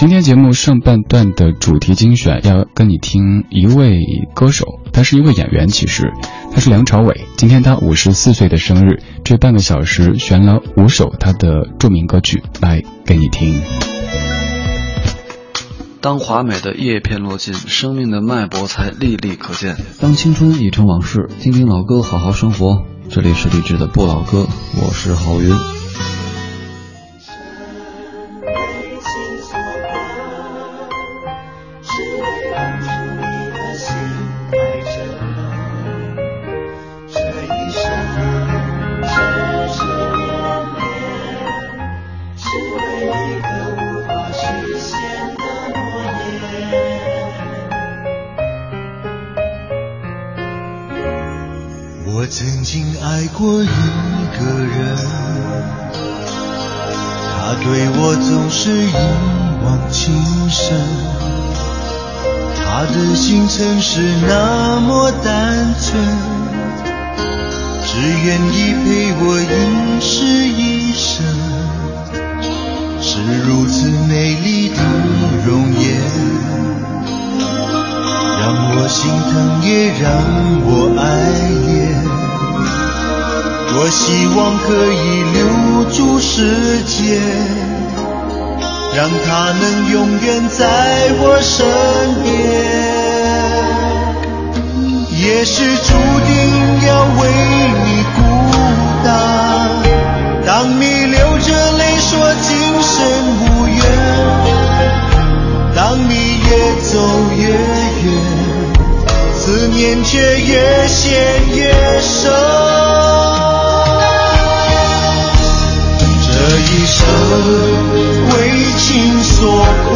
今天节目上半段的主题精选要跟你听一位歌手，他是一位演员，其实他是梁朝伟。今天他五十四岁的生日，这半个小时选了五首他的著名歌曲来给你听。当华美的叶片落尽，生命的脉搏才历历可见。当青春已成往事，听听老歌，好好生活。这里是励志的不老歌，我是郝云。曾经爱过一个人，他对我总是一往情深，他的心曾是那么单纯，只愿意陪我一世一生，是如此美丽的容颜，让我心疼也让我爱恋。我希望可以留住时间，让它能永远在我身边。也是注定要为你孤单，当你流着泪说今生无缘，当你越走越远，思念却越陷越深。生为情所困，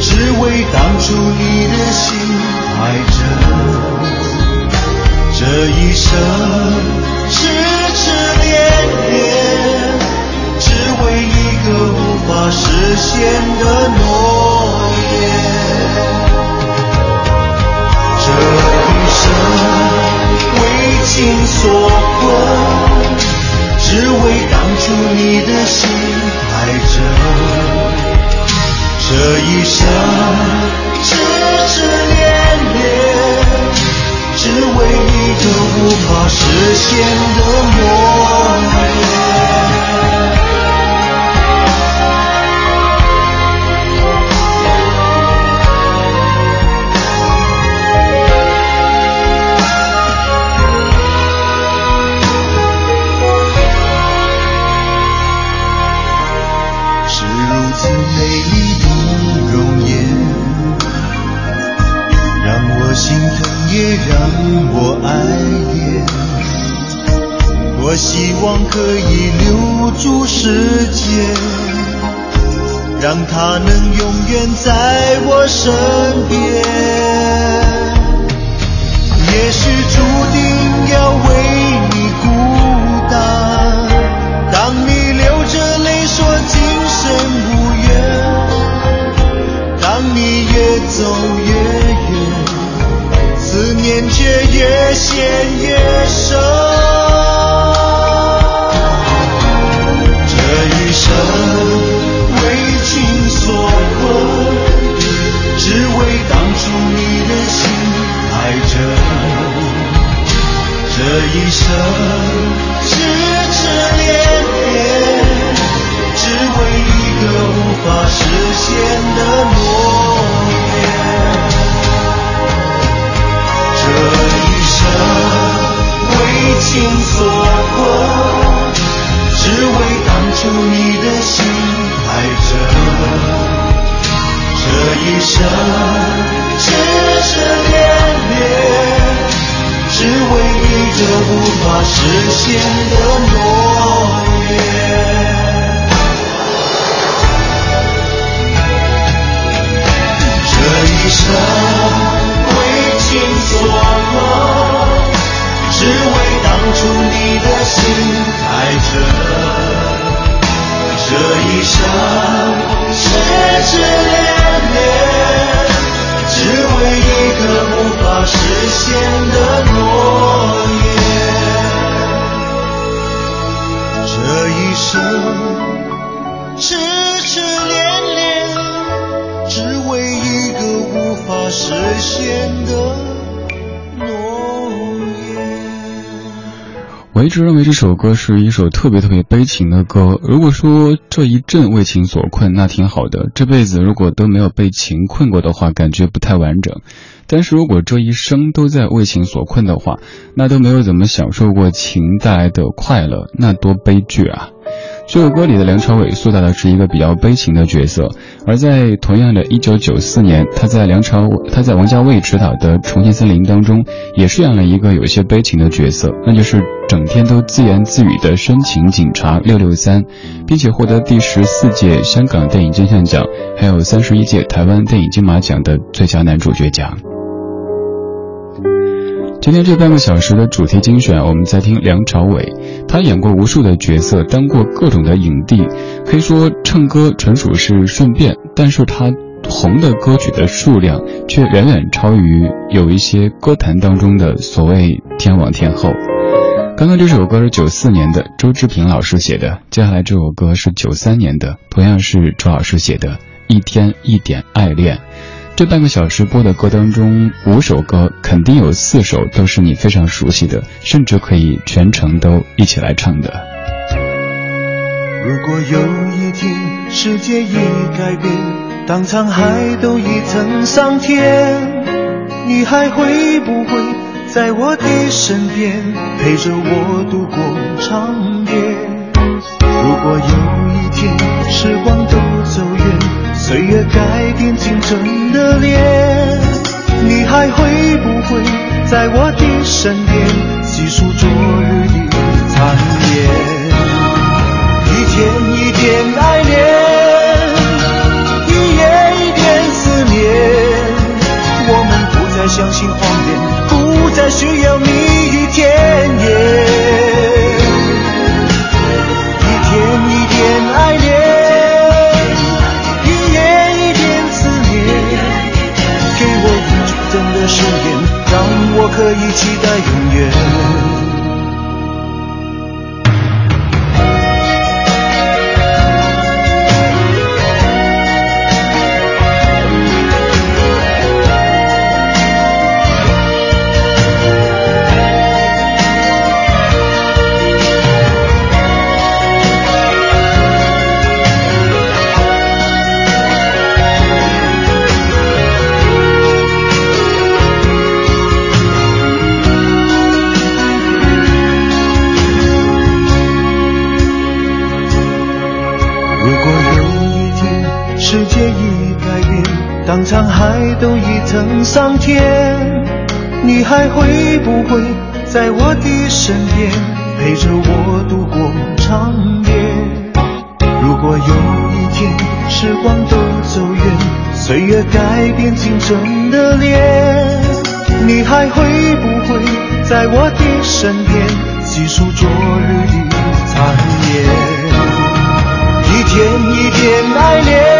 只为当初你的心太真。这一生痴痴恋恋，只为一个无法实现的诺言。这一生为情所困。只为当初你的心太真，这一生痴痴恋恋，只为一个无法实现的梦。希望可以留住时间，让它能永远在我身边。也许注定要为你孤单，当你流着泪说今生无缘，当你越走越远，思念却越陷越深。一实现的诺言。这一生为情所困，只为当初你的心太真。这一生痴痴恋恋，只为一个无法实现的诺痴痴恋恋只为一个无法实现的诺言。我一直认为这首歌是一首特别特别悲情的歌如果说这一阵为情所困那挺好的。这辈子如果都没有被情困过的话感觉不太完整。但是如果这一生都在为情所困的话，那都没有怎么享受过情带来的快乐，那多悲剧啊！这首歌里的梁朝伟塑造的是一个比较悲情的角色，而在同样的1994年，他在梁朝他在王家卫执导的《重庆森林》当中，也饰演了一个有些悲情的角色，那就是整天都自言自语的深情警察六六三，并且获得第十四届香港电影金像奖，还有三十一届台湾电影金马奖的最佳男主角奖。今天这半个小时的主题精选，我们在听梁朝伟。他演过无数的角色，当过各种的影帝，可以说唱歌纯属是顺便。但是他红的歌曲的数量却远远超于有一些歌坛当中的所谓天王天后。刚刚这首歌是九四年的周志平老师写的，接下来这首歌是九三年的，同样是周老师写的《一天一点爱恋》。这半个小时播的歌当中，五首歌肯定有四首都是你非常熟悉的，甚至可以全程都一起来唱的。如果有一天世界已改变，当沧海都已成桑田，你还会不会在我的身边陪着我度过长夜？如果有一天时光都走远。岁月改变青春的脸，你还会不会在我的身边细数昨日的残念？一天一点爱已成桑田，你还会不会在我的身边陪着我度过长夜？如果有一天时光都走远，岁月改变青春的脸，你还会不会在我的身边细数昨日的残烟？一天一点爱恋。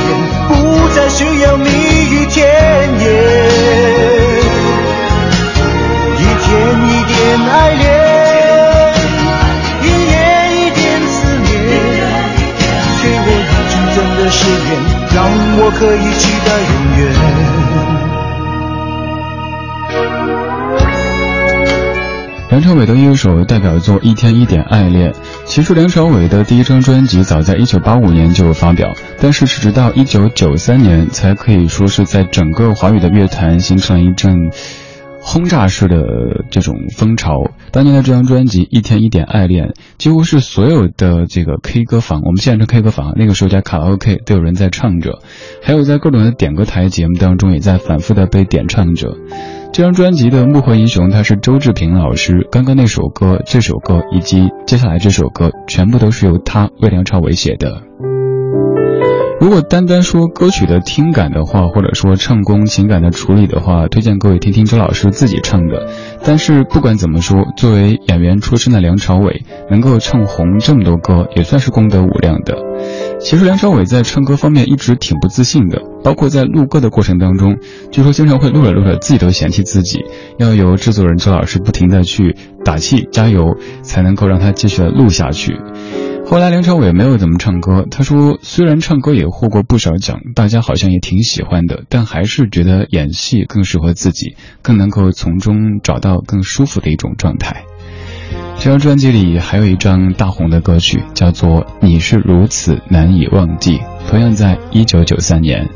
朝伟的一首代表作《一天一点爱恋》，其实梁朝伟的第一张专辑早在1985年就发表，但是是直到1993年才可以说是在整个华语的乐坛形成了一阵轰炸式的这种风潮。当年的这张专辑《一天一点爱恋》，几乎是所有的这个 K 歌房，我们现在的 K 歌房，那个时候叫卡拉 OK，都有人在唱着，还有在各种的点歌台节目当中也在反复的被点唱着。这张专辑的幕后英雄，他是周志平老师。刚刚那首歌、这首歌以及接下来这首歌，全部都是由他为梁朝伟写的。如果单单说歌曲的听感的话，或者说唱功、情感的处理的话，推荐各位听听周老师自己唱的。但是不管怎么说，作为演员出身的梁朝伟，能够唱红这么多歌，也算是功德无量的。其实梁朝伟在唱歌方面一直挺不自信的，包括在录歌的过程当中，据说经常会录着录着自己都嫌弃自己，要由制作人周老师不停的去打气加油，才能够让他继续的录下去。后来梁朝伟没有怎么唱歌，他说虽然唱歌也获过不少奖，大家好像也挺喜欢的，但还是觉得演戏更适合自己，更能够从中找到更舒服的一种状态。这张专辑里还有一张大红的歌曲，叫做《你是如此难以忘记》，同样在一九九三年。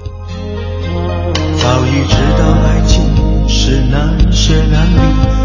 早已知道爱情是难舍难离，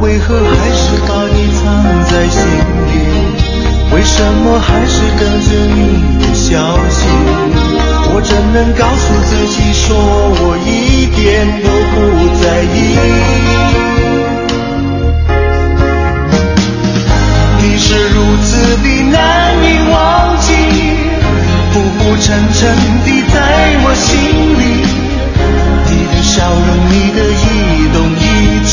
为何还是把你藏在心里？为什么还是跟着你的消息？我怎能告诉自己说我一点都不在意？你是如此的难以忘记，浮浮沉沉的在我心里。你的笑容，你的一动一举，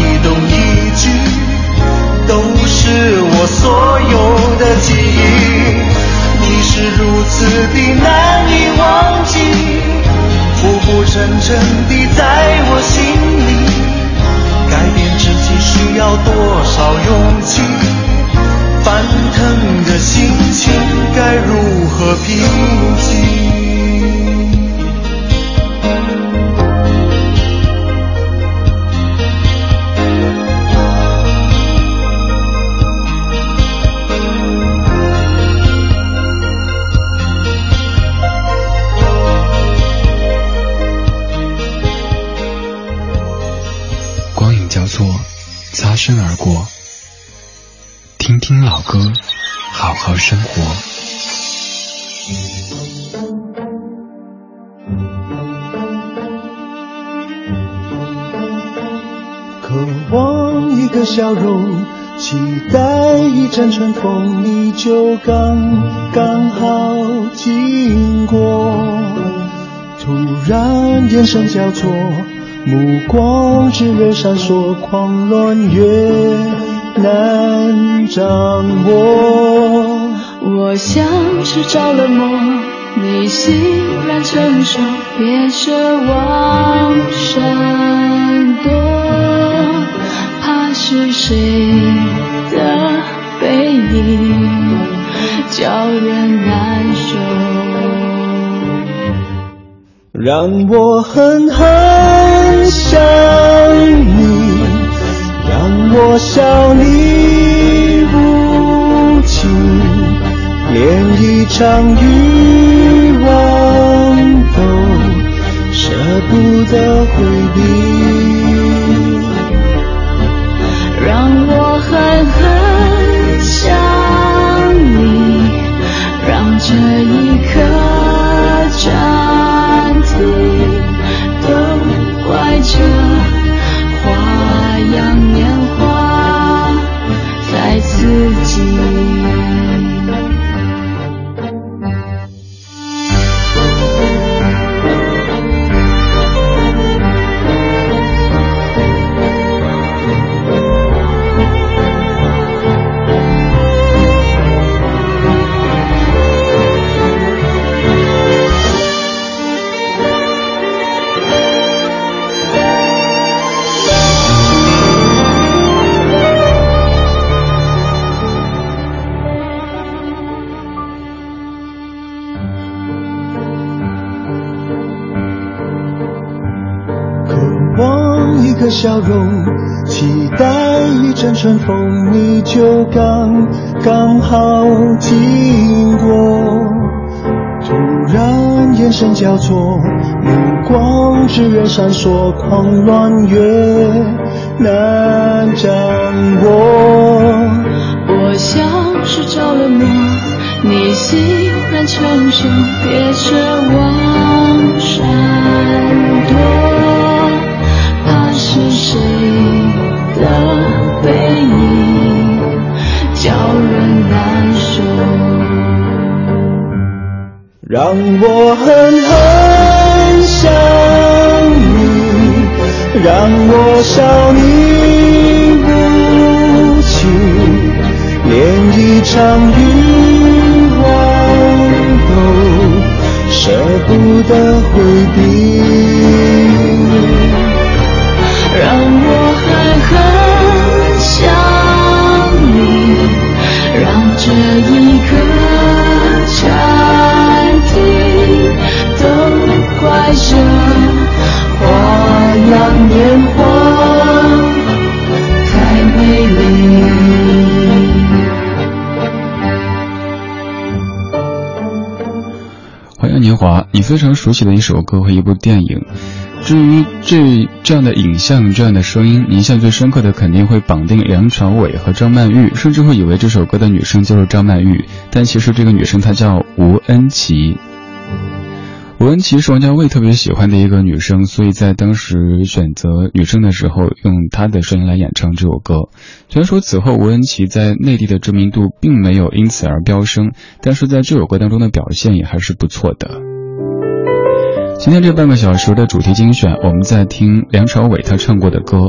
此地难以忘记，浮浮沉沉的在我心里。改变自己需要多少勇气？翻腾的心情该如何平静？叫做，擦身而过。听听老歌，好好生活。渴望一个笑容，期待一阵春风，你就刚刚好经过。突然眼神交错，目光炽热闪烁，狂乱越难掌握。我像是着了魔，你欣然承受，别奢望闪躲，怕是谁的背影叫人难让我狠狠想你，让我笑你无情，连一场欲望都舍不得回避。oh 期待一阵春风，你就刚刚好经过。突然眼神交错，目光炽热闪烁，狂乱越难掌握。我像是着了魔，你欣然承受，别奢望闪躲，怕是谁的背影叫人难受。让我狠狠想你，让我笑你无情，连一场欲望都舍不得回避。华，你非常熟悉的一首歌和一部电影。至于这这样的影像、这样的声音，印象最深刻的肯定会绑定梁朝伟和张曼玉，甚至会以为这首歌的女生就是张曼玉，但其实这个女生她叫吴恩琪。吴恩琪是王家卫特别喜欢的一个女生，所以在当时选择女生的时候，用她的声音来演唱这首歌。虽然说此后吴恩琪在内地的知名度并没有因此而飙升，但是在这首歌当中的表现也还是不错的。今天这半个小时的主题精选，我们在听梁朝伟他唱过的歌。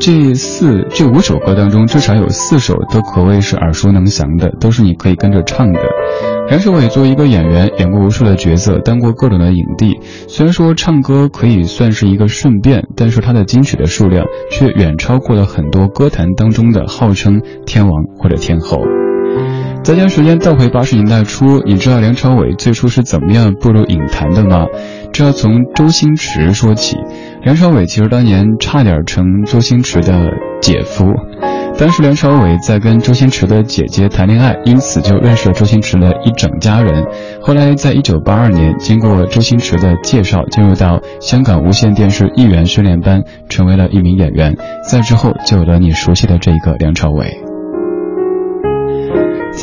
这四这五首歌当中，至少有四首都可谓是耳熟能详的，都是你可以跟着唱的。梁朝伟作为一个演员，演过无数的角色，当过各种的影帝。虽然说唱歌可以算是一个顺便，但是他的金曲的数量却远超过了很多歌坛当中的号称天王或者天后。再将时间倒回八十年代初，你知道梁朝伟最初是怎么样步入影坛的吗？这要从周星驰说起。梁朝伟其实当年差点成周星驰的姐夫。当时梁朝伟在跟周星驰的姐姐谈恋爱，因此就认识了周星驰的一整家人。后来在一九八二年，经过周星驰的介绍，进入到香港无线电视艺员训练班，成为了一名演员。再之后，就有了你熟悉的这一个梁朝伟。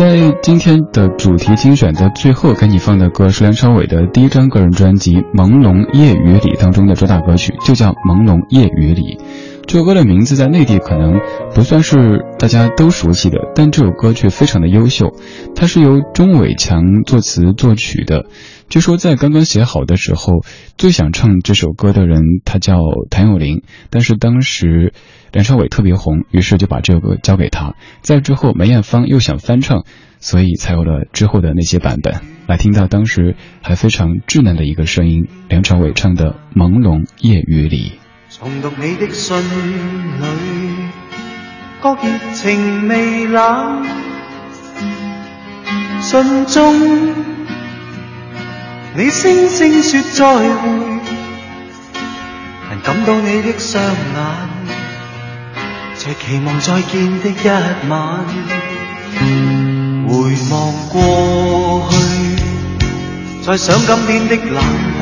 在今天的主题精选的最后，给你放的歌是梁朝伟的第一张个人专辑《朦胧夜雨里》当中的主打歌曲，就叫《朦胧夜雨里》。这首歌的名字在内地可能不算是大家都熟悉的，但这首歌却非常的优秀。它是由钟伟强作词作曲的。据说在刚刚写好的时候，最想唱这首歌的人他叫谭咏麟，但是当时梁朝伟特别红，于是就把这首歌交给他。在之后梅艳芳又想翻唱，所以才有了之后的那些版本。来听到当时还非常稚嫩的一个声音，梁朝伟唱的《朦胧夜雨里》。重读你的信里，觉热情未冷，信中你声声说再会，能感到你的双眼，在期望再见的一晚，回望过去，再想今天的冷淡。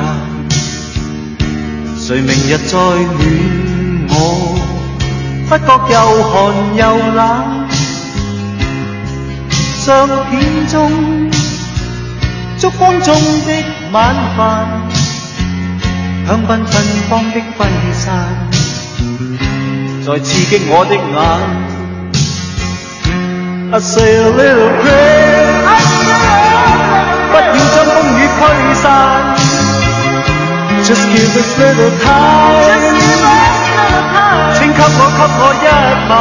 谁明日再暖我？不觉又寒又冷。相片中烛光中的晚饭，香槟芬芳的挥散，在刺激我的眼。I say a little prayer，不要将风雨驱散。Just give us little time，请给我给我一晚，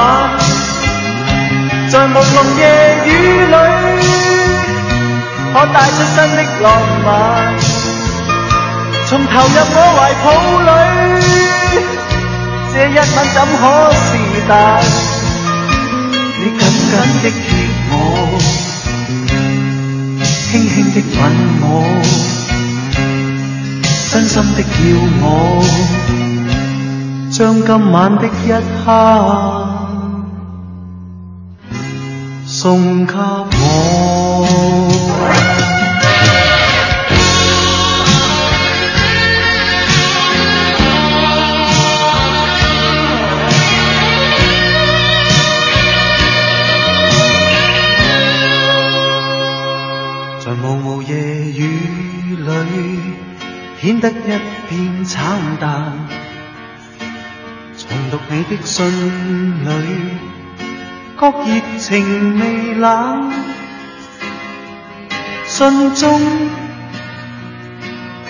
在朦胧夜带出新的浪漫，从投入我怀抱里，这一吻怎可是但？你紧紧的贴我，轻轻的吻我。真心的叫我，将今晚的一刻送给我。得一片惨淡。重读你的信里，觉热情未冷。信中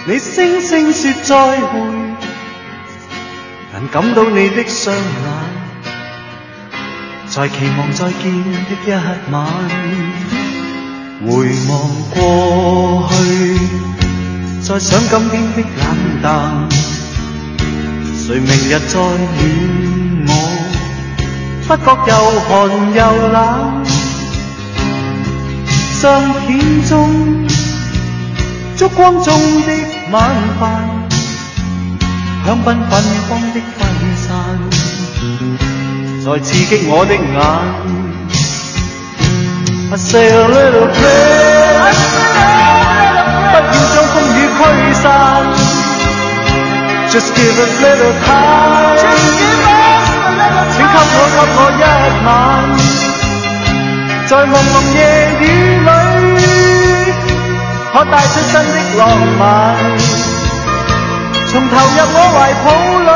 你声声说再会，能感到你的双眼，在期望再见的一晚，回望过去。再想今天的冷淡，谁明日再暖我？不觉又寒又冷。相片中烛光中的晚饭，香槟芬芳的挥散，再刺激我的眼。I say a little prayer。不要将风雨驱散，Just give us little time，请给我给我一晚，在朦胧夜雨里，可带出新的浪漫，从投入我怀抱里。